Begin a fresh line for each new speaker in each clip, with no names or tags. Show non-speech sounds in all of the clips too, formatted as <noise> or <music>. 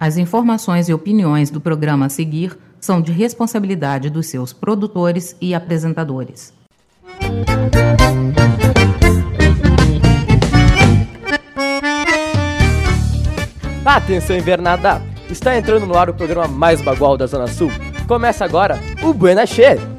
As informações e opiniões do programa a seguir são de responsabilidade dos seus produtores e apresentadores.
Atenção invernada! Está entrando no ar o programa mais bagual da Zona Sul. Começa agora o Buena Che!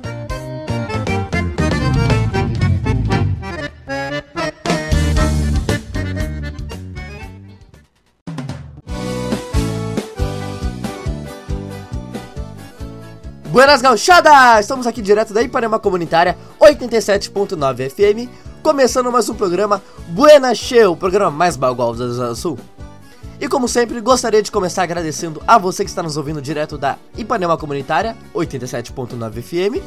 Buenas gauchadas! Estamos aqui direto da Ipanema Comunitária 87.9 FM, começando mais um programa Buena Che, o programa mais bagual da Zona Sul. E como sempre, gostaria de começar agradecendo a você que está nos ouvindo direto da Ipanema Comunitária 87.9 FM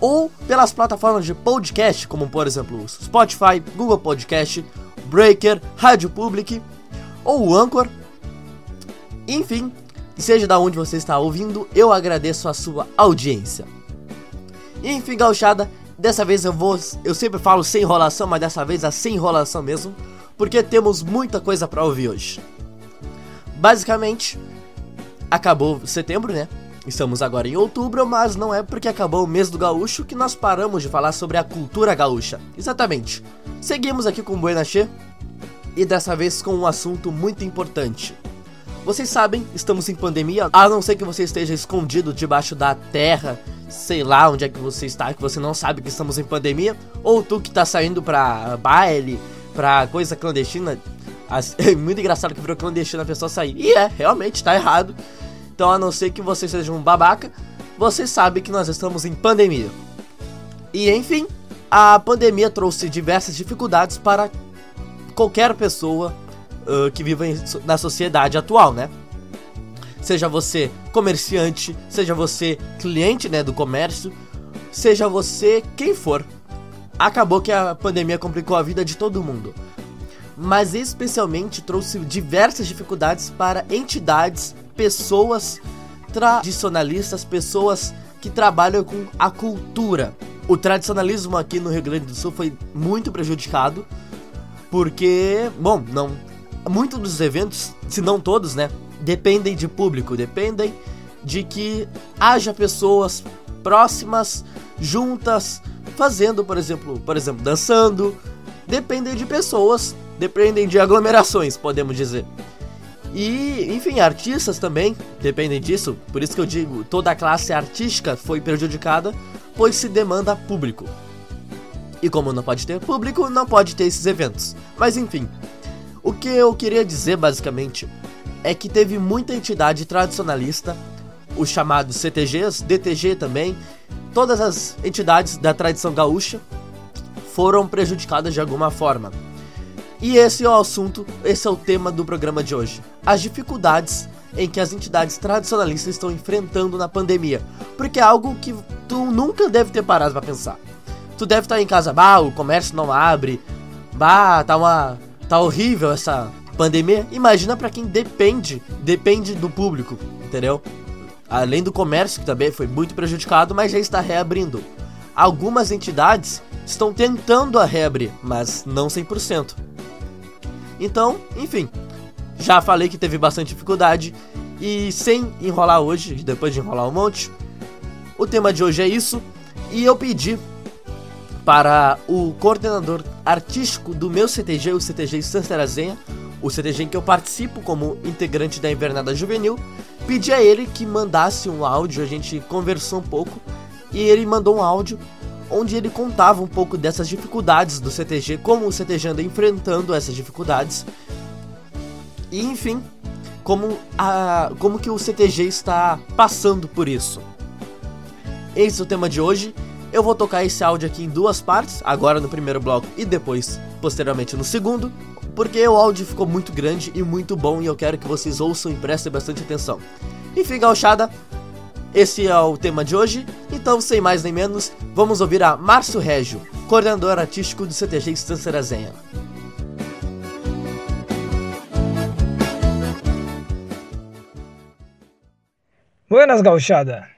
ou pelas plataformas de podcast, como por exemplo Spotify, Google Podcast, Breaker, Rádio Public ou Anchor. Enfim, seja da onde você está ouvindo, eu agradeço a sua audiência. E enfim, gauchada, dessa vez eu vou, eu sempre falo sem enrolação, mas dessa vez é sem enrolação mesmo, porque temos muita coisa para ouvir hoje. Basicamente, acabou setembro, né? Estamos agora em outubro, mas não é porque acabou o mês do gaúcho que nós paramos de falar sobre a cultura gaúcha. Exatamente. Seguimos aqui com o Buenache e dessa vez com um assunto muito importante. Vocês sabem, estamos em pandemia, a não ser que você esteja escondido debaixo da terra, sei lá onde é que você está, que você não sabe que estamos em pandemia, ou tu que tá saindo pra baile, pra coisa clandestina, <laughs> é muito engraçado que virou clandestino a pessoa sair. E é, realmente, tá errado. Então, a não ser que você seja um babaca, você sabe que nós estamos em pandemia. E enfim, a pandemia trouxe diversas dificuldades para qualquer pessoa uh, que viva em, na sociedade atual, né? Seja você comerciante, seja você cliente né, do comércio, seja você quem for. Acabou que a pandemia complicou a vida de todo mundo mas especialmente trouxe diversas dificuldades para entidades, pessoas tradicionalistas, pessoas que trabalham com a cultura. O tradicionalismo aqui no Rio Grande do Sul foi muito prejudicado, porque, bom, não. Muitos dos eventos, se não todos, né, dependem de público, dependem de que haja pessoas próximas, juntas, fazendo, por exemplo, por exemplo, dançando, dependem de pessoas dependem de aglomerações, podemos dizer. E, enfim, artistas também dependem disso, por isso que eu digo, toda a classe artística foi prejudicada, pois se demanda público. E como não pode ter público, não pode ter esses eventos. Mas enfim, o que eu queria dizer basicamente é que teve muita entidade tradicionalista, os chamados CTGs, DTG também, todas as entidades da tradição gaúcha foram prejudicadas de alguma forma. E esse é o assunto, esse é o tema do programa de hoje. As dificuldades em que as entidades tradicionalistas estão enfrentando na pandemia. Porque é algo que tu nunca deve ter parado para pensar. Tu deve estar em casa, bah, o comércio não abre, bah, tá uma tá horrível essa pandemia. Imagina para quem depende, depende do público, entendeu? Além do comércio que também foi muito prejudicado, mas já está reabrindo. Algumas entidades estão tentando a reabrir, mas não 100%. Então, enfim, já falei que teve bastante dificuldade e sem enrolar hoje, depois de enrolar um monte, o tema de hoje é isso e eu pedi para o coordenador artístico do meu CTG, o CTG Santa Arazenha, o CTG em que eu participo como integrante da Invernada Juvenil, pedi a ele que mandasse um áudio, a gente conversou um pouco e ele mandou um áudio onde ele contava um pouco dessas dificuldades do CTG, como o CTG anda enfrentando essas dificuldades. E enfim, como, a, como que o CTG está passando por isso. Esse é o tema de hoje. Eu vou tocar esse áudio aqui em duas partes, agora no primeiro bloco e depois, posteriormente, no segundo, porque o áudio ficou muito grande e muito bom e eu quero que vocês ouçam e prestem bastante atenção. Enfim, gauchada, esse é o tema de hoje, então sem mais nem menos, vamos ouvir a Márcio Régio, coordenador artístico do CTG Estância Arazenha.
Buenas gauchada!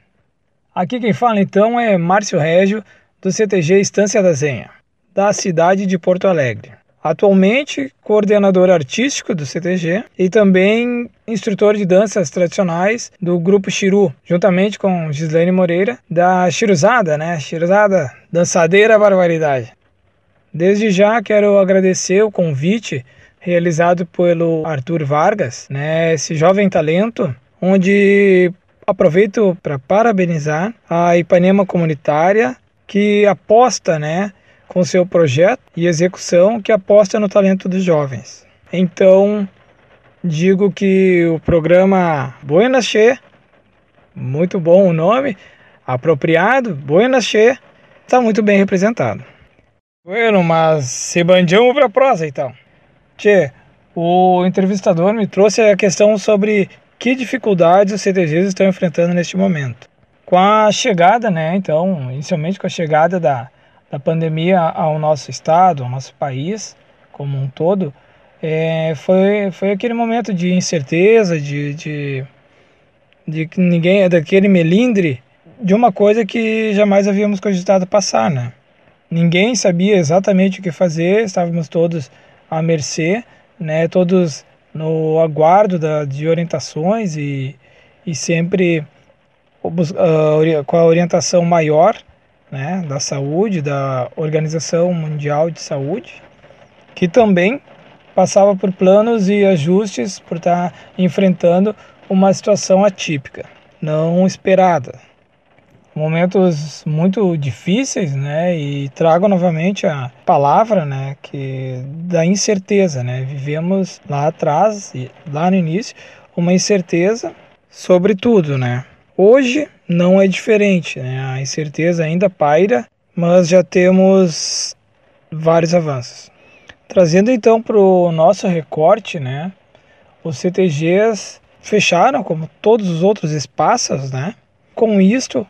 Aqui quem fala então é Márcio Régio, do CTG Estância da Zenha, da cidade de Porto Alegre. Atualmente, coordenador artístico do CTG e também instrutor de danças tradicionais do grupo Chiru, juntamente com Gislaine Moreira, da Chiruzada, né? Chiruzada, dançadeira barbaridade. Desde já quero agradecer o convite realizado pelo Arthur Vargas, né? Esse jovem talento, onde aproveito para parabenizar a Ipanema Comunitária que aposta, né, com seu projeto e execução que aposta no talento dos jovens. Então, digo que o programa Buenas Che, muito bom o nome, apropriado, Buenas Che, está muito bem representado. Bueno, mas se bandiamos para a prosa então. Tchê, o entrevistador me trouxe a questão sobre que dificuldades os CTGs estão enfrentando neste momento. Com a chegada, né, então, inicialmente com a chegada da, da pandemia ao nosso estado, ao nosso país como um todo, é, foi, foi aquele momento de incerteza, de, de, de que ninguém, daquele melindre de uma coisa que jamais havíamos cogitado passar, né? Ninguém sabia exatamente o que fazer, estávamos todos à mercê, né? Todos no aguardo da, de orientações e, e sempre uh, com a orientação maior né, da saúde, da Organização Mundial de Saúde, que também passava por planos e ajustes por estar enfrentando uma situação atípica, não esperada. Momentos muito difíceis, né? E trago novamente a palavra, né? Que da incerteza, né? Vivemos lá atrás, lá no início, uma incerteza sobre tudo, né? Hoje não é diferente, né? a incerteza ainda paira, mas já temos vários avanços. Trazendo então para o nosso recorte, né? os CTGs fecharam como todos os outros espaços, né? com isto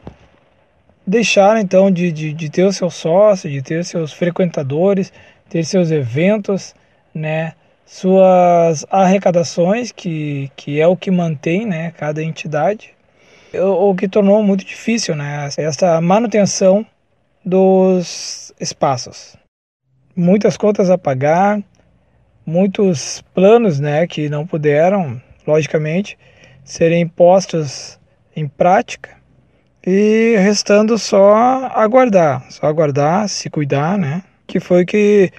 deixaram então de, de, de ter o seu sócio, de ter seus frequentadores, ter seus eventos, né? suas arrecadações, que, que é o que mantém né, cada entidade, o que tornou muito difícil né, essa manutenção dos espaços. Muitas contas a pagar, muitos planos né, que não puderam, logicamente, serem postos em prática e restando só aguardar, só aguardar, se cuidar, né? Que foi que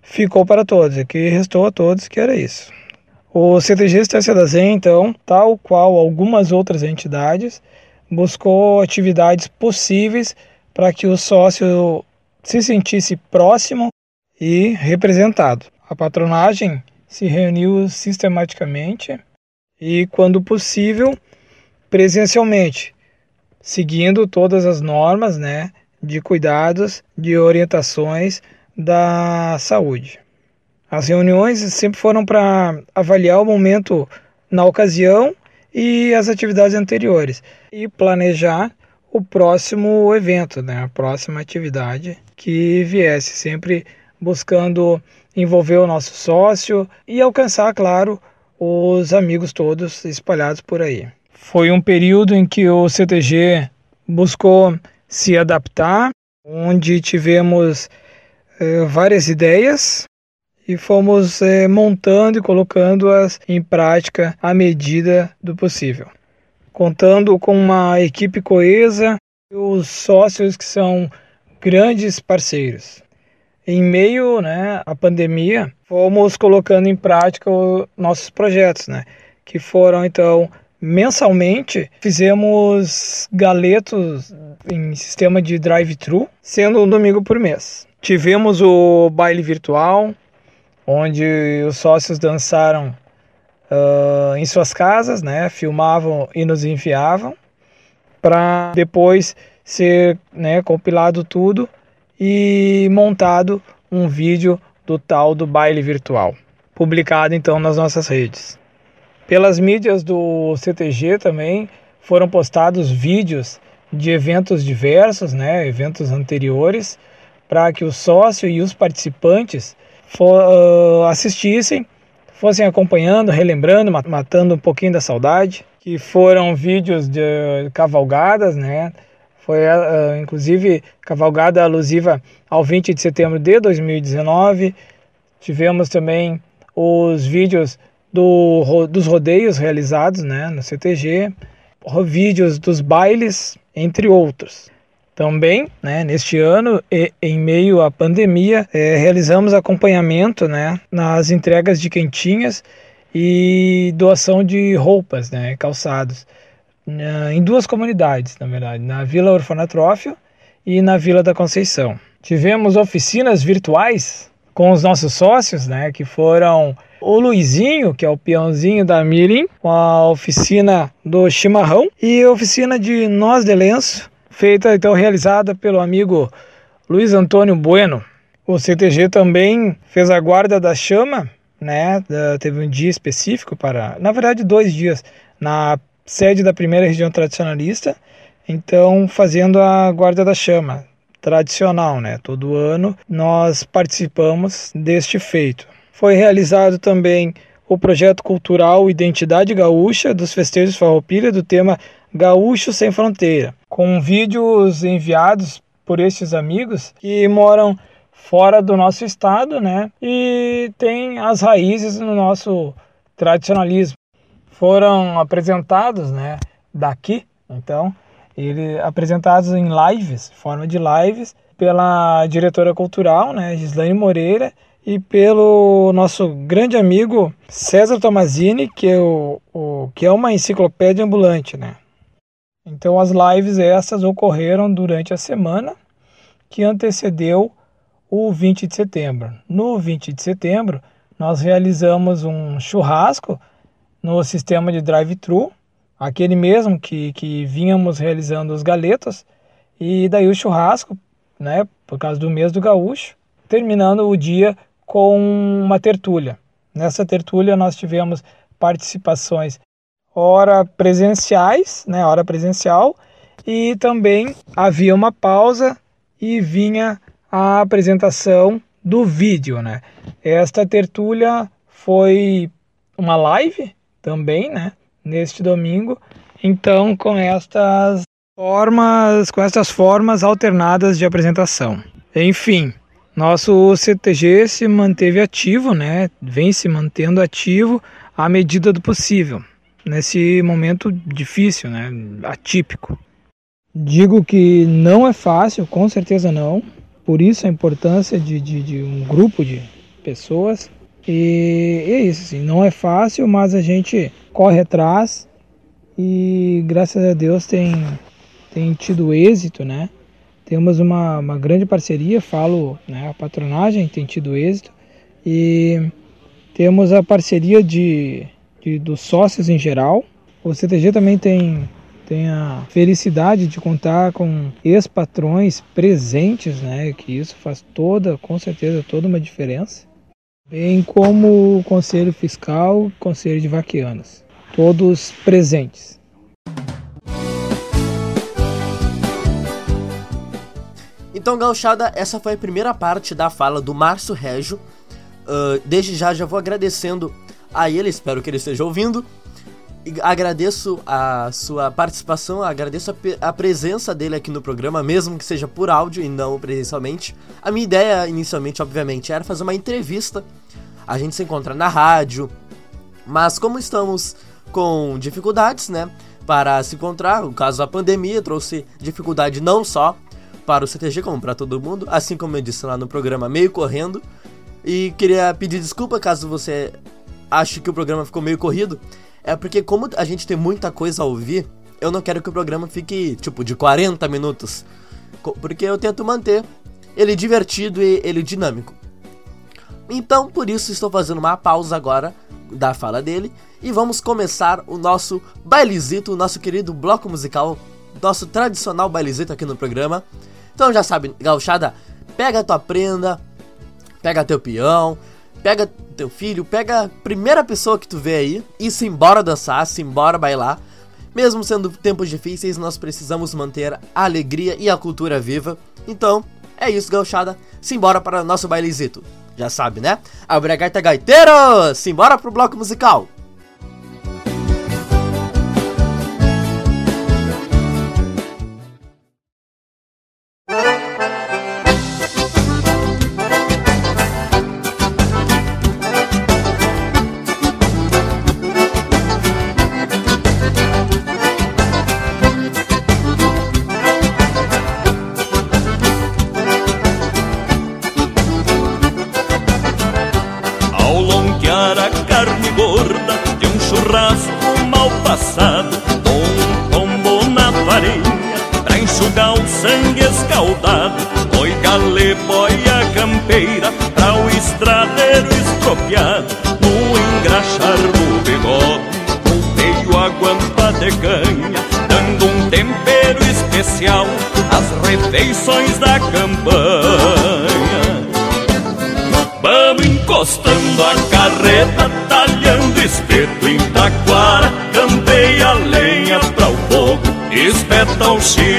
ficou para todos, que restou a todos, que era isso. O CTG Estância da Zen, então, tal qual algumas outras entidades, buscou atividades possíveis para que o sócio se sentisse próximo e representado. A patronagem se reuniu sistematicamente e, quando possível, presencialmente, seguindo todas as normas né, de cuidados, de orientações da saúde. As reuniões sempre foram para avaliar o momento na ocasião e as atividades anteriores e planejar o próximo evento, né, a próxima atividade que viesse, sempre buscando envolver o nosso sócio e alcançar, claro, os amigos todos espalhados por aí. Foi um período em que o CTG buscou se adaptar, onde tivemos eh, várias ideias e fomos é, montando e colocando-as em prática à medida do possível. Contando com uma equipe coesa e os sócios que são grandes parceiros. Em meio né, à pandemia, fomos colocando em prática os nossos projetos, né, que foram então mensalmente fizemos galetos em sistema de drive-thru, sendo um domingo por mês. Tivemos o baile virtual, onde os sócios dançaram uh, em suas casas, né, filmavam e nos enviavam, para depois ser né, compilado tudo e montado um vídeo do tal do baile virtual, publicado então nas nossas redes. Pelas mídias do CTG também foram postados vídeos de eventos diversos, né, eventos anteriores, para que o sócio e os participantes for, uh, assistissem, fossem acompanhando, relembrando, matando um pouquinho da saudade, que foram vídeos de cavalgadas, né? Foi uh, inclusive cavalgada alusiva ao 20 de setembro de 2019, Tivemos também os vídeos do, dos rodeios realizados né, no CTG, vídeos dos bailes, entre outros. Também, né, neste ano, e, em meio à pandemia, é, realizamos acompanhamento né, nas entregas de quentinhas e doação de roupas, né, calçados, em duas comunidades, na verdade, na Vila Orfanatrófio e na Vila da Conceição. Tivemos oficinas virtuais com os nossos sócios, né, que foram o Luizinho, que é o peãozinho da Mirim, com a oficina do chimarrão e oficina de nós de lenço, feita então realizada pelo amigo Luiz Antônio Bueno. O CTG também fez a guarda da chama, né? Teve um dia específico para, na verdade, dois dias na sede da primeira região tradicionalista, então fazendo a guarda da chama tradicional, né? Todo ano nós participamos deste feito. Foi realizado também o projeto cultural Identidade Gaúcha dos Festejos Farroupilha do tema Gaúcho Sem Fronteira, com vídeos enviados por estes amigos que moram fora do nosso estado, né? E tem as raízes no nosso tradicionalismo. Foram apresentados, né, daqui, então, ele apresentados em lives, forma de lives, pela diretora cultural, né, Gislaine Moreira, e pelo nosso grande amigo César Tomazini, que é, o, o, que é uma enciclopédia ambulante, né? Então as lives essas ocorreram durante a semana que antecedeu o 20 de setembro. No 20 de setembro, nós realizamos um churrasco no sistema de drive-thru, aquele mesmo que, que vínhamos realizando os galetos, e daí o churrasco, né, por causa do mês do gaúcho, terminando o dia com uma tertúlia. Nessa tertúlia nós tivemos participações hora presenciais, né, hora presencial, e também havia uma pausa e vinha a apresentação do vídeo, né? Esta tertúlia foi uma live também, né, neste domingo. Então, com estas formas, com estas formas alternadas de apresentação. Enfim, nosso CTG se manteve ativo, né? Vem se mantendo ativo à medida do possível, nesse momento difícil, né? Atípico. Digo que não é fácil, com certeza não. Por isso a importância de, de, de um grupo de pessoas. E, é isso, assim, não é fácil, mas a gente corre atrás e graças a Deus tem, tem tido êxito, né? Temos uma, uma grande parceria, falo, né, a patronagem tem tido êxito e temos a parceria de, de, dos sócios em geral. O CTG também tem, tem a felicidade de contar com ex-patrões presentes, né, que isso faz toda, com certeza, toda uma diferença. Bem como o Conselho Fiscal, Conselho de Vaquianas, todos presentes.
Então, gauchada, essa foi a primeira parte da fala do Márcio Régio. Uh, desde já, já vou agradecendo a ele, espero que ele esteja ouvindo. agradeço a sua participação, agradeço a, a, presença dele aqui no programa, mesmo que seja por áudio e não presencialmente. A minha ideia, inicialmente, obviamente, era fazer uma entrevista. A gente se encontra na rádio, mas como estamos com dificuldades, né, para se encontrar, o caso da pandemia trouxe dificuldade não só para o CTG, como para todo mundo, assim como eu disse lá no programa Meio Correndo. E queria pedir desculpa caso você ache que o programa ficou meio corrido. É porque, como a gente tem muita coisa a ouvir, eu não quero que o programa fique tipo de 40 minutos. Porque eu tento manter ele divertido e ele dinâmico. Então, por isso, estou fazendo uma pausa agora da fala dele e vamos começar o nosso bailezito, o nosso querido bloco musical, nosso tradicional bailezito aqui no programa. Então já sabe, gauchada, pega tua prenda, pega teu peão, pega teu filho, pega a primeira pessoa que tu vê aí e se embora dançar, se embora bailar. Mesmo sendo tempos difíceis, nós precisamos manter a alegria e a cultura viva. Então, é isso, gauchada. Simbora para o nosso bailezito. Já sabe, né? Abregarta gaiteiro! Simbora pro bloco musical!
não se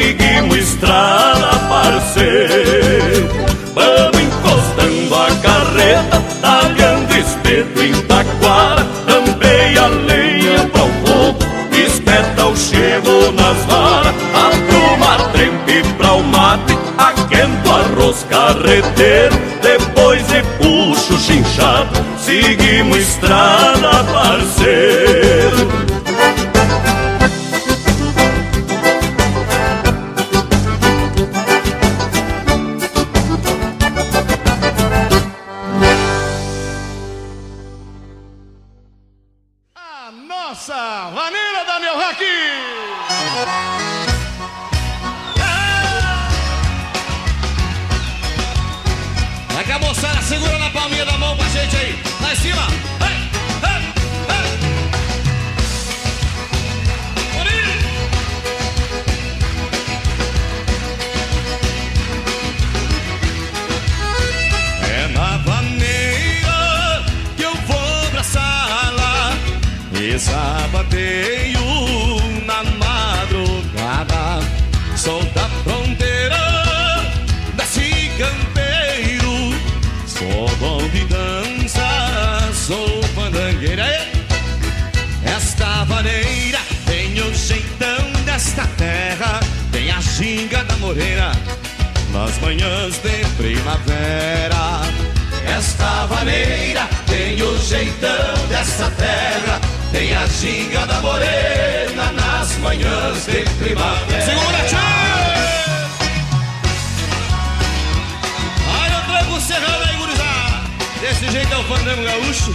seguimos estrada, parceiro. Vamos encostando a carreta, talhando espeto em taquara. Também a lenha para o fogo, espeta o chevo nas varas. uma trempe para o mate, aquento arroz carreteiro. Depois de puxo chinchado, seguimos estrada, parceiro. sou pandangueira. É. Esta vaneira tem o jeitão desta terra, tem a ginga da morena nas manhãs de primavera. Esta vaneira tem o jeitão desta terra, tem a ginga da morena nas manhãs de primavera. Segura, tchau! Ai, eu trago o serrano Desse jeito é o fandango gaúcho.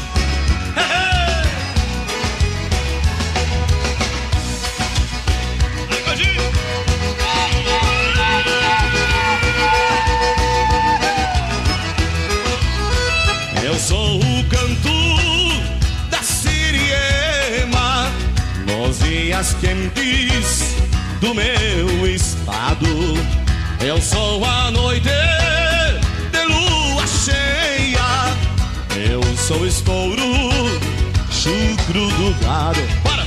Eu sou o canto da Siriema, nozinhas quentes do meu estado. Eu sou a noite de lua cheia eu sou estouro, chucro do gado. Para!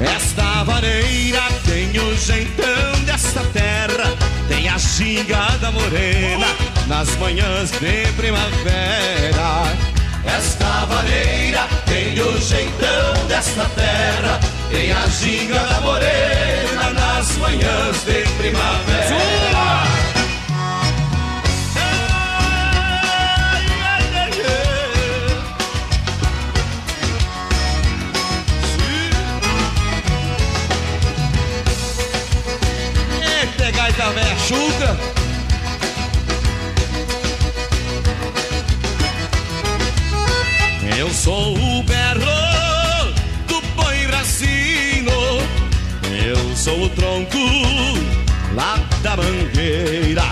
Esta vareira tem o jeitão desta terra, tem a xinga da morena nas manhãs de primavera. Esta vareira tem o jeitão desta terra, tem a xinga da morena nas manhãs de
primavera. Sou o berro do boi racino. Eu sou o tronco lá da mangueira.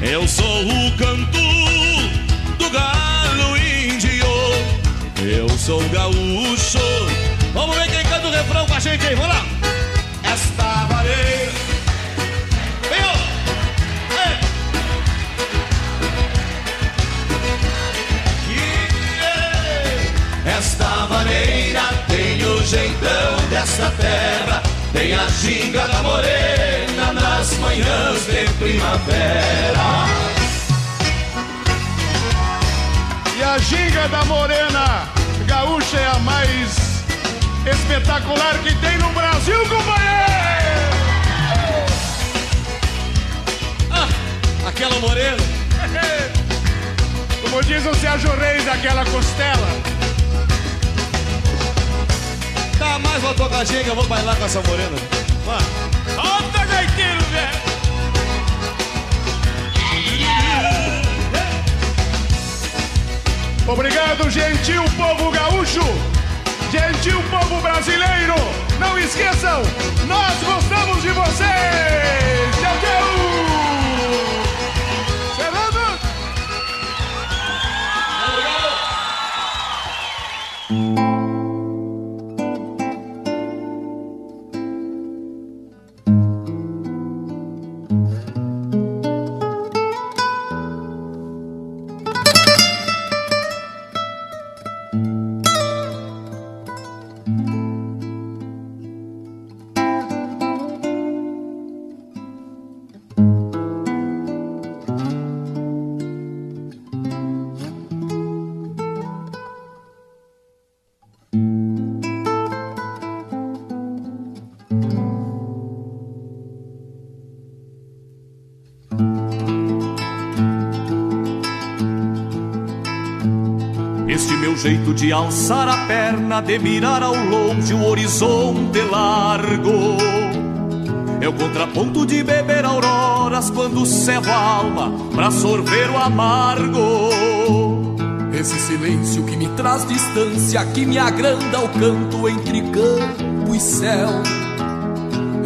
Eu sou o canto do galo índio. Eu sou gaúcho. Vamos ver quem canta o refrão com a gente aí. Vamos lá. Dessa terra, tem a ginga da morena nas manhãs de primavera.
E a ginga da morena gaúcha é a mais espetacular que tem no Brasil, companheiro!
Ah, aquela morena. <laughs>
Como diz o Sérgio Reis daquela costela.
Mais uma tocadinha que eu vou bailar com essa morena. Vá.
Solta, gaiteiro, velho! Obrigado, gentil povo gaúcho, gentil povo brasileiro. Não esqueçam, nós gostamos de vocês.
Meu jeito de alçar a perna, de mirar ao longe o horizonte largo. É o contraponto de beber auroras quando cevo a alma pra sorver o amargo.
Esse silêncio que me traz distância, que me agranda o canto entre campo e céu.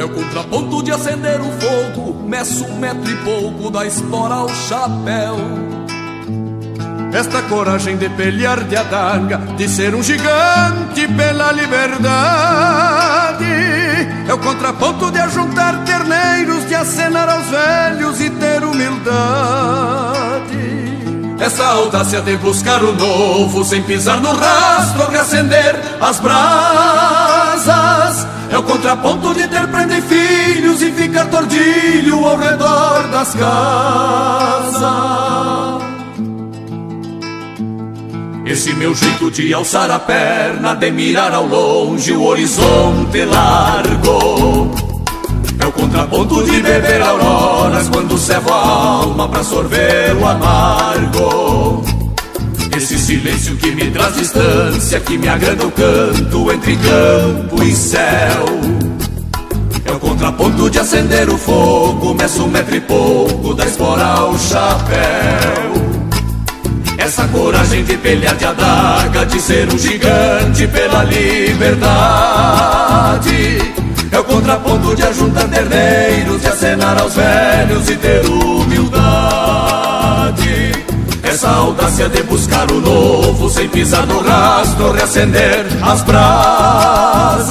É o contraponto de acender o fogo, meço um metro e pouco da espora ao chapéu.
Esta coragem de pelear de adaga, de ser um gigante pela liberdade. É o contraponto de ajuntar terneiros, de acenar aos velhos e ter humildade.
Essa audácia de buscar o novo, sem pisar no rastro, reacender as brasas. É o contraponto de ter prenda e filhos e ficar tordilho ao redor das casas.
Esse meu jeito de alçar a perna, de mirar ao longe o horizonte largo. É o contraponto de beber auroras quando cevo a alma pra sorver o amargo. Esse silêncio que me traz distância, que me agrada o canto entre campo e céu. É o contraponto de acender o fogo, meço um metro e pouco da espora ao chapéu. Essa coragem de pelear de adaga, de ser um gigante pela liberdade. É o contraponto de ajuntar terneiros, de acenar aos velhos e ter humildade. Essa audácia de buscar o novo, sem pisar no rastro, reacender as brasas.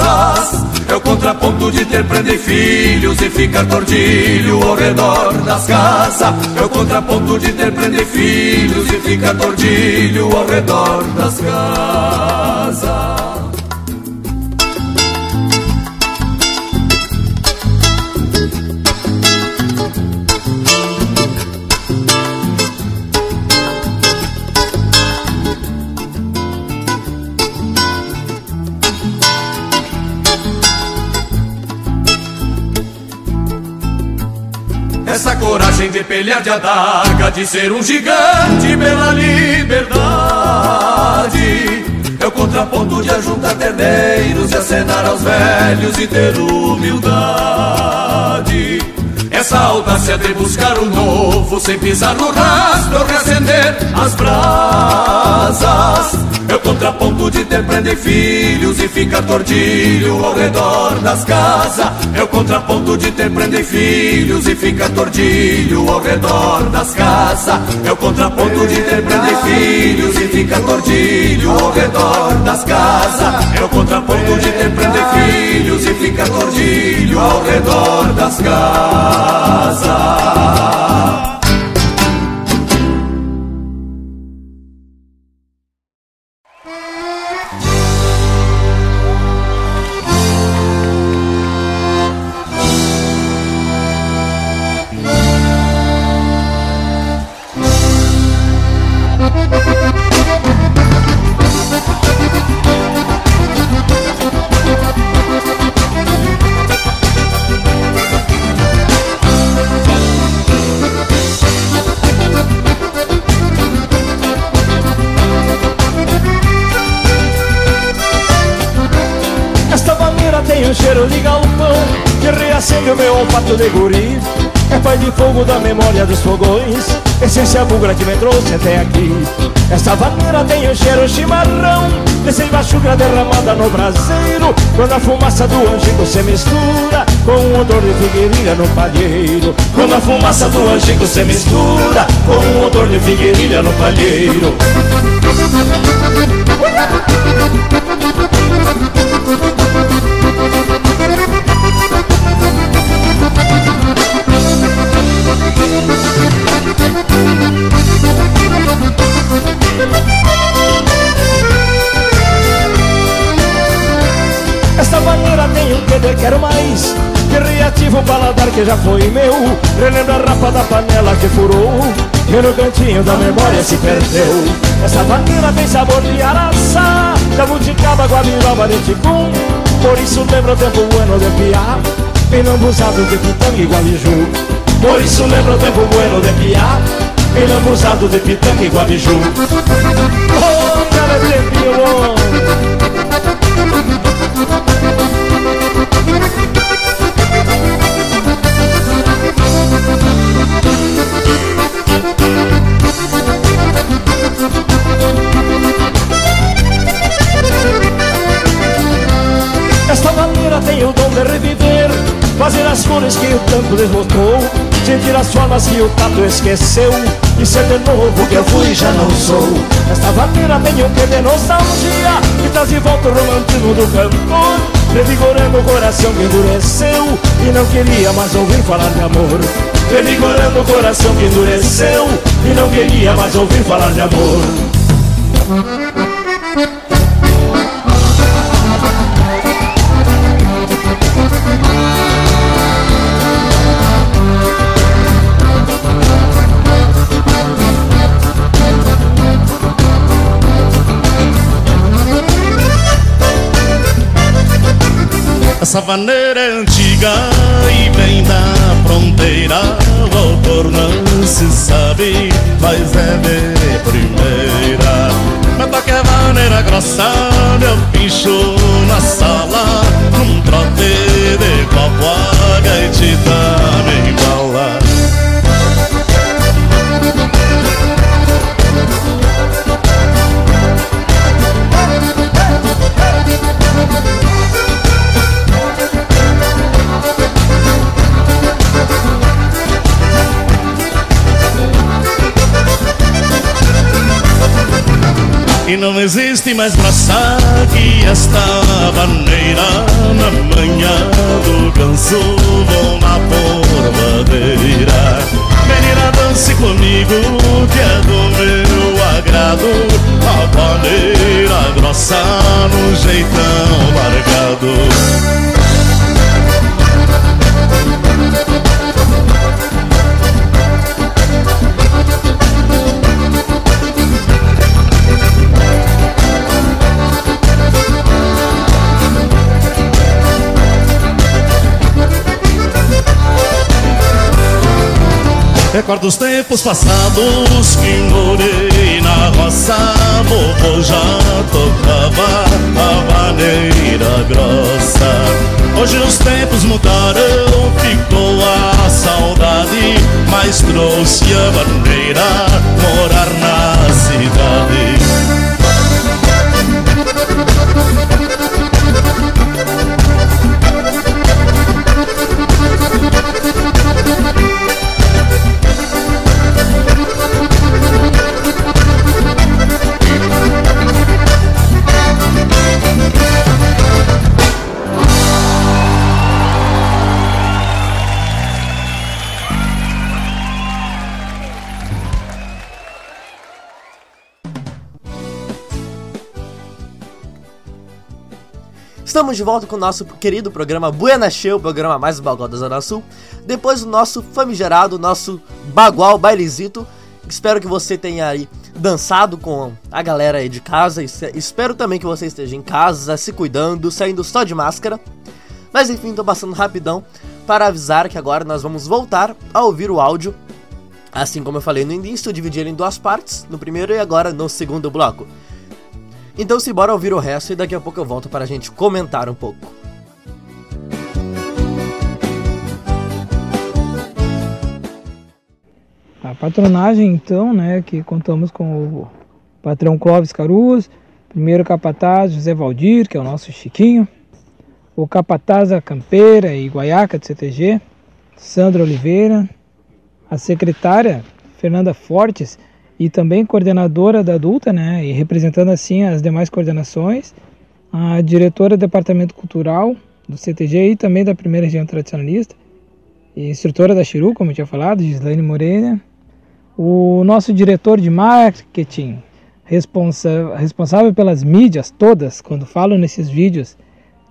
Contraponto de ter prenda e filhos e ficar tordilho ao redor das casas. É o contraponto de ter prenda e filhos e ficar tordilho ao redor das casas. De pelear de adaga, de ser um gigante pela liberdade. É o contraponto de ajuntar terneiros e acenar aos velhos e ter humildade. Essa audácia de buscar o novo, sem pisar no rastro, reacender as brasas. É o contraponto ponto de ter prender filhos e fica tordilho ao redor das casas. É o contraponto de ter prender filhos e fica tordilho ao redor das casas. É o contraponto de ter prender filhos e fica tordilho ao redor das casas. É o contraponto de ter filhos e fica tordilho ao redor das casas casa.
De guri. É pai de fogo da memória dos fogões. Essência bugra que me trouxe até aqui. Essa vaneira tem o cheiro chimarrão Desse baixugra derramada no braseiro. Quando a fumaça do angico se mistura Com o odor de figueirilha no palheiro. Quando a fumaça do angico se mistura Com o odor de figueirilha no palheiro Esta maneira tem um de quero mais. Que reativo o paladar que já foi meu. Relembra a rapa da panela que furou. E no cantinho da memória se perdeu. Essa maneira tem sabor de araçá Jabuticaba, guabiroba de Por isso lembra o tempo bueno de piar Pinambuzado de pitanga e guabiju Por isso lembra o tempo bueno de piar Pinambuzado de pitanga e guabiju. Oh, cara, tempinho bom Esta maneira tem o dom de reviver Fazer as cores que o tempo derrotou Sentir as formas que o tato esqueceu. E ser de novo que eu fui e já não sou. Esta maneira tem um que de nostalgia. Que traz de volta o romantismo do cantor Revigorando o coração que endureceu. E não queria mais ouvir falar de amor. Revigorando o coração que endureceu. E não queria mais ouvir falar de amor
Essa vaneira é antiga e vem da fronteira. O autor não se sabe, mas é de primeira. Mas toque a vaneira grossa, meu pincho na sala. Num trote de copo, a gaitita me Não existe mais braça que esta maneira Na manhã do ganso vou na porvadeira Menina, dance comigo que é do meu agrado. A maneira grossa no jeitão marcado Recordo os tempos passados que morei na roça Vovô já tocava a maneira grossa. Hoje os tempos mudaram, ficou a saudade Mas trouxe a maneira morar na cidade
Estamos de volta com o nosso querido programa Buena Show, o programa mais bagual da Zona Sul. Depois do nosso famigerado, nosso bagual bailezito. Espero que você tenha aí dançado com a galera aí de casa. Espero também que você esteja em casa, se cuidando, saindo só de máscara. Mas enfim, tô passando rapidão para avisar que agora nós vamos voltar a ouvir o áudio. Assim como eu falei no início, eu dividi ele em duas partes, no primeiro e agora no segundo bloco. Então se bora ouvir o resto e daqui a pouco eu volto para a gente comentar um pouco.
A patronagem, então, né, que contamos com o patrão Clóvis Caruz, primeiro capataz José Valdir, que é o nosso Chiquinho, o capataz da Campeira e Guaiaca do CTG, Sandra Oliveira, a secretária Fernanda Fortes e também coordenadora da adulta, né, e representando assim as demais coordenações, a diretora do departamento cultural do CTG e também da primeira região tradicionalista, e instrutora da Chiru, como eu tinha falado, Gislaine Moreira, o nosso diretor de marketing, responsa responsável pelas mídias todas, quando falo nesses vídeos,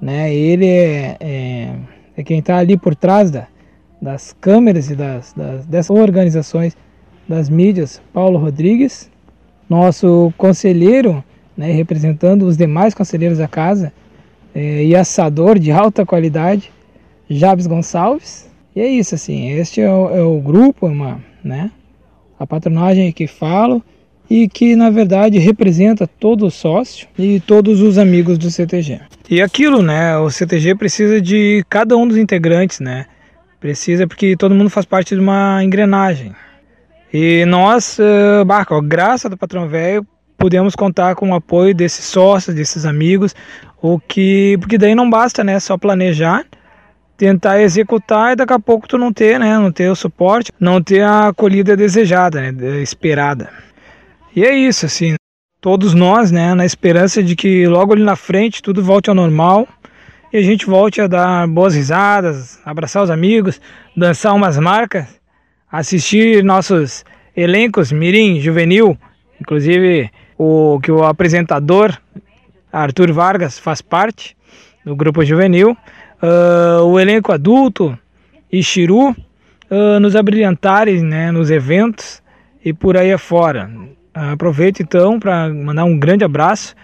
né, ele é, é, é quem está ali por trás da, das câmeras e das, das, dessas organizações das mídias, Paulo Rodrigues, nosso conselheiro, né, representando os demais conselheiros da casa, é, e assador de alta qualidade, Jabes Gonçalves. E é isso, assim, este é o, é o grupo, uma, né, a patronagem que falo e que na verdade representa todo o sócio e todos os amigos do CTG. E aquilo, né, o CTG precisa de cada um dos integrantes, né? Precisa porque todo mundo faz parte de uma engrenagem. E nós, uh, Barco, graças do patrão velho, podemos contar com o apoio desses sócios, desses amigos, o que porque daí não basta, né, só planejar, tentar executar e daqui a pouco tu não ter, né, não ter o suporte, não ter a acolhida desejada, né, esperada. E é isso, assim, todos nós, né, na esperança de que logo ali na frente tudo volte ao normal e a gente volte a dar boas risadas, abraçar os amigos, dançar umas marcas assistir nossos elencos mirim, juvenil, inclusive o que o apresentador Arthur Vargas faz parte do grupo juvenil, uh, o elenco adulto e Chiru uh, nos abrilhantarem né, nos eventos e por aí afora. Uh, aproveito então para mandar um grande abraço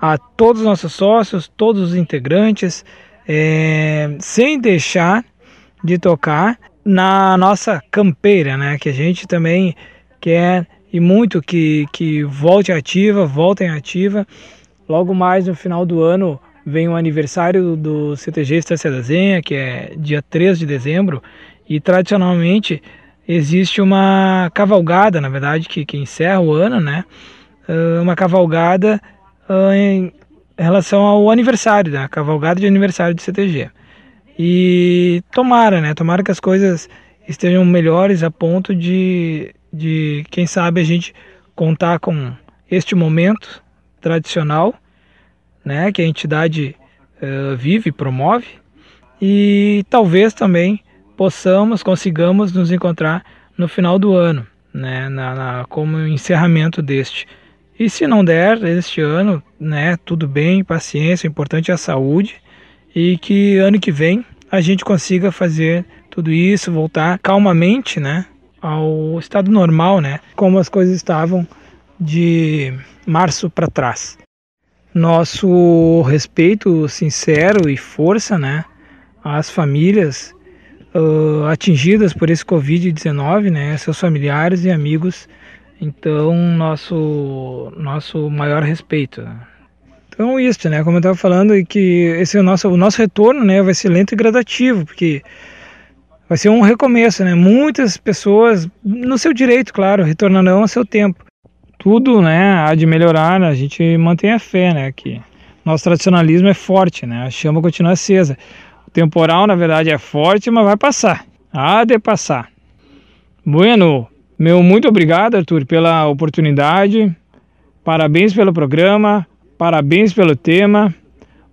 a todos os nossos sócios, todos os integrantes, é, sem deixar de tocar na nossa campeira, né? Que a gente também quer e muito que, que volte ativa, voltem ativa. Logo mais no final do ano vem o aniversário do CTG Estância da Zenha, que é dia 3 de dezembro, e tradicionalmente existe uma cavalgada, na verdade, que, que encerra o ano, né? Uh, uma cavalgada uh, em relação ao aniversário, né? A cavalgada de aniversário do CTG. E tomara, né? Tomara que as coisas estejam melhores a ponto de, de quem sabe, a gente contar com este momento tradicional, né? Que a entidade uh, vive e promove. E talvez também possamos, consigamos nos encontrar no final do ano, né? Na, na, como encerramento deste. E se não der este ano, né? Tudo bem, paciência, o importante é a saúde e que ano que vem a gente consiga fazer tudo isso, voltar calmamente, né, ao estado normal, né, como as coisas estavam de março para trás. Nosso respeito sincero e força, né, às famílias uh, atingidas por esse Covid-19, né, seus familiares e amigos. Então, nosso nosso maior respeito. Né? Então isso, né? Como eu estava falando, e que esse é o nosso, o nosso retorno, né, vai ser lento e gradativo, porque vai ser um recomeço, né? Muitas pessoas, no seu direito, claro, retornarão ao seu tempo. Tudo, né, há de melhorar, né? a gente mantém a fé, né, que nosso tradicionalismo é forte, né? A chama continua acesa. O temporal, na verdade, é forte, mas vai passar. Há de passar. Bueno, meu muito obrigado, Arthur, pela oportunidade. Parabéns pelo programa. Parabéns pelo tema.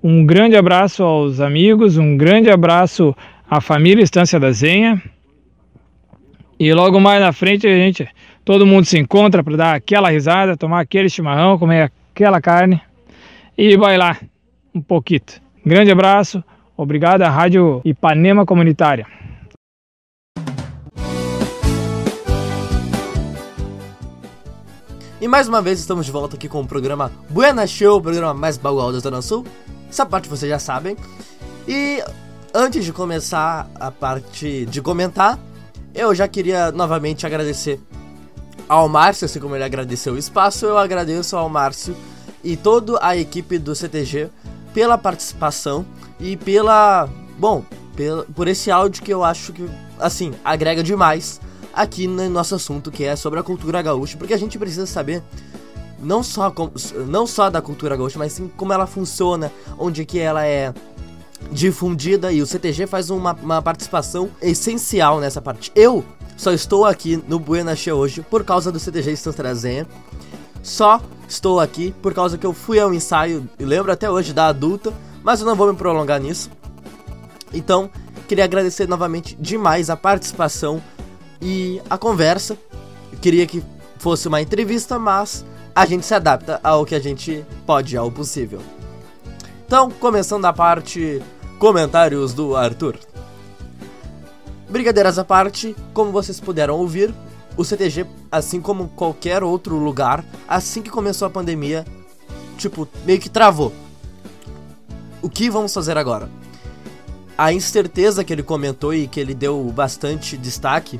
Um grande abraço aos amigos, um grande abraço à família Estância da Zenha. E logo mais na frente a gente, todo mundo se encontra para dar aquela risada, tomar aquele chimarrão, comer aquela carne e bailar um pouquinho. Grande abraço, obrigado à Rádio Ipanema Comunitária.
E mais uma vez estamos de volta aqui com o programa Buena Show, o programa mais bagual da Zona Sul. Essa parte vocês já sabem. E antes de começar a parte de comentar, eu já queria novamente agradecer ao Márcio, assim como ele agradeceu o espaço, eu agradeço ao Márcio e toda a equipe do CTG pela participação e pela. Bom, por esse áudio que eu acho que, assim, agrega demais aqui no nosso assunto, que é sobre a cultura gaúcha, porque a gente precisa saber não só, não só da cultura gaúcha, mas sim como ela funciona, onde que ela é difundida e o CTG faz uma, uma participação essencial nessa parte. Eu só estou aqui no Buena Show hoje por causa do CTG Estância Só estou aqui por causa que eu fui ao ensaio, e lembro até hoje da adulta, mas eu não vou me prolongar nisso. Então, queria agradecer novamente demais a participação e a conversa. Eu queria que fosse uma entrevista, mas a gente se adapta ao que a gente pode, ao possível. Então, começando a parte comentários do Arthur. Brincadeiras à parte, como vocês puderam ouvir, o CTG, assim como qualquer outro lugar, assim que começou a pandemia, tipo, meio que travou. O que vamos fazer agora? A incerteza que ele comentou e que ele deu bastante destaque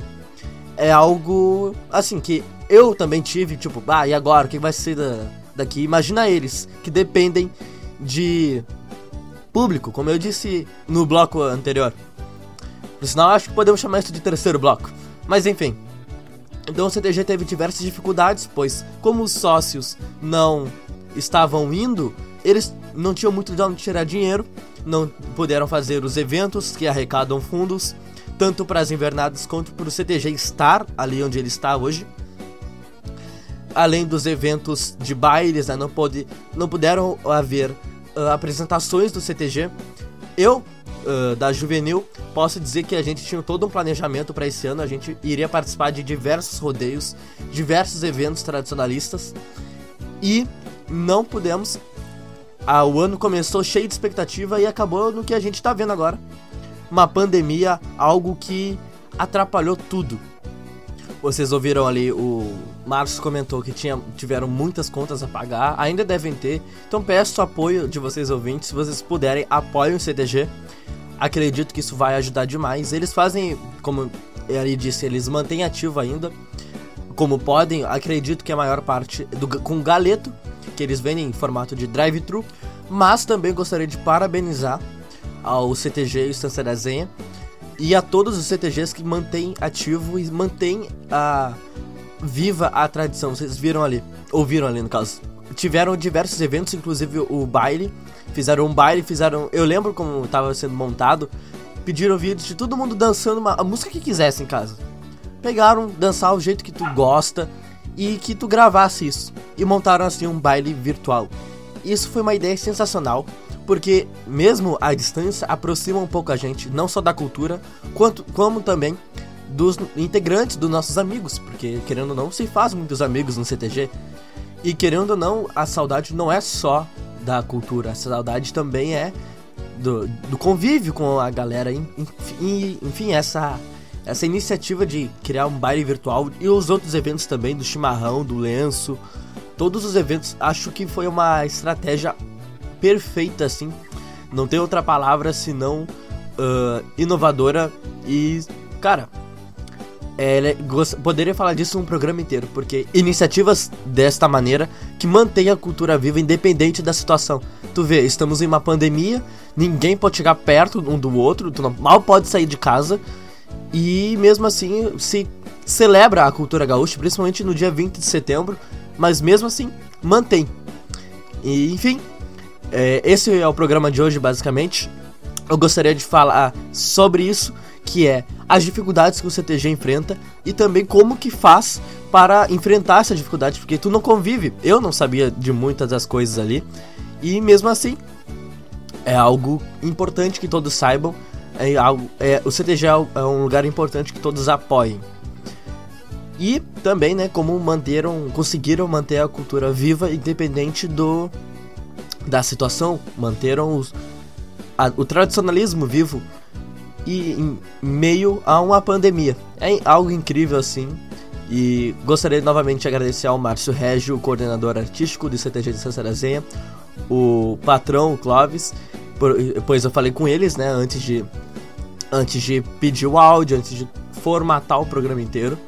é algo assim que eu também tive, tipo, ah, e agora? O que vai ser da, daqui? Imagina eles que dependem de público, como eu disse no bloco anterior. Por sinal, acho que podemos chamar isso de terceiro bloco. Mas enfim. Então o CTG teve diversas dificuldades, pois como os sócios não estavam indo, eles não tinham muito de onde tirar dinheiro, não puderam fazer os eventos que arrecadam fundos tanto para as invernadas quanto para o CTG estar ali onde ele está hoje. Além dos eventos de bailes, né, não, pode, não puderam haver uh, apresentações do CTG. Eu, uh, da Juvenil, posso dizer que a gente tinha todo um planejamento para esse ano. A gente iria participar de diversos rodeios, diversos eventos tradicionalistas e não pudemos. Ah, o ano começou cheio de expectativa e acabou no que a gente está vendo agora uma pandemia, algo que atrapalhou tudo. Vocês ouviram ali, o Marcos comentou que tinha, tiveram muitas contas a pagar, ainda devem ter. Então peço apoio de vocês ouvintes, se vocês puderem, apoiem o CTG. Acredito que isso vai ajudar demais. Eles fazem, como ele disse, eles mantêm ativo ainda, como podem. Acredito que a maior parte do, com galeto, que eles vendem em formato de drive-thru. Mas também gostaria de parabenizar ao CTG Estância da Zenha e a todos os CTGs que mantêm ativo e mantêm a viva a tradição. Vocês viram ali, ouviram ali no caso. Tiveram diversos eventos, inclusive o baile. Fizeram um baile, fizeram. Eu lembro como estava sendo montado. Pediram vídeos de todo mundo dançando uma, a música que quisesse em casa. Pegaram, dançar o jeito que tu gosta e que tu gravasse isso. E montaram assim um baile virtual. Isso foi uma ideia sensacional porque mesmo a distância aproxima um pouco a gente, não só da cultura, quanto como também dos integrantes dos nossos amigos, porque querendo ou não se faz muitos amigos no CTG. E querendo ou não, a saudade não é só da cultura, a saudade também é do, do convívio com a galera. Enfim, enfim, essa essa iniciativa de criar um baile virtual e os outros eventos também, do chimarrão, do lenço, todos os eventos, acho que foi uma estratégia perfeita, assim. Não tem outra palavra senão uh, inovadora e, cara, é, poderia falar disso um programa inteiro, porque iniciativas desta maneira que mantém a cultura viva independente da situação. Tu vê, estamos em uma pandemia, ninguém pode chegar perto um do outro, tu não, mal pode sair de casa, e mesmo assim se celebra a cultura gaúcha, principalmente no dia 20 de setembro, mas mesmo assim mantém. E enfim, é, esse é o programa de hoje, basicamente. Eu gostaria de falar sobre isso, que é as dificuldades que o CTG enfrenta e também como que faz para enfrentar essas dificuldades, porque tu não convive. Eu não sabia de muitas das coisas ali. E mesmo assim, é algo importante que todos saibam. É algo, é, o CTG é, é um lugar importante que todos apoiem. E também, né, como manteram, conseguiram manter a cultura viva independente do da situação, manteram os, a, o tradicionalismo vivo e em meio a uma pandemia. É algo incrível assim. E gostaria novamente de agradecer ao Márcio Régio, coordenador artístico do CTG de Sassarazenha, o patrão, o Clóvis, pois eu falei com eles, né, antes de antes de pedir o áudio, antes de formatar o programa inteiro.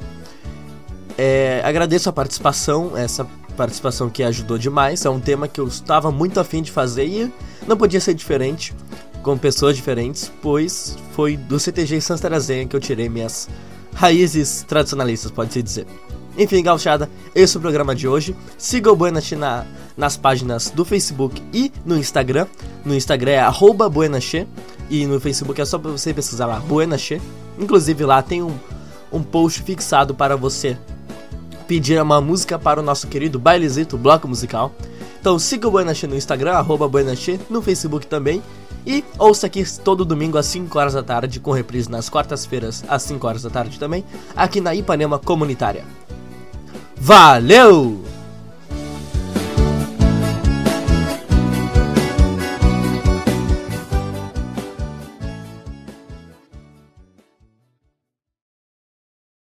É, agradeço a participação, essa participação que ajudou demais. É um tema que eu estava muito afim de fazer e não podia ser diferente, com pessoas diferentes, pois foi do CTG Sanstarazenha que eu tirei minhas raízes tradicionalistas, pode-se dizer. Enfim, gauchada, esse é o programa de hoje. Siga o Buenache na, nas páginas do Facebook e no Instagram. No Instagram é arroba Buenache e no Facebook é só pra você pesquisar lá, Buenache. Inclusive lá tem um, um post fixado para você pedir uma música para o nosso querido Bailezito, bloco musical. Então siga o Buenache no Instagram, arroba Buenache, no Facebook também. E ouça aqui todo domingo às 5 horas da tarde, com reprise nas quartas-feiras às 5 horas da tarde também, aqui na Ipanema Comunitária. Valeu!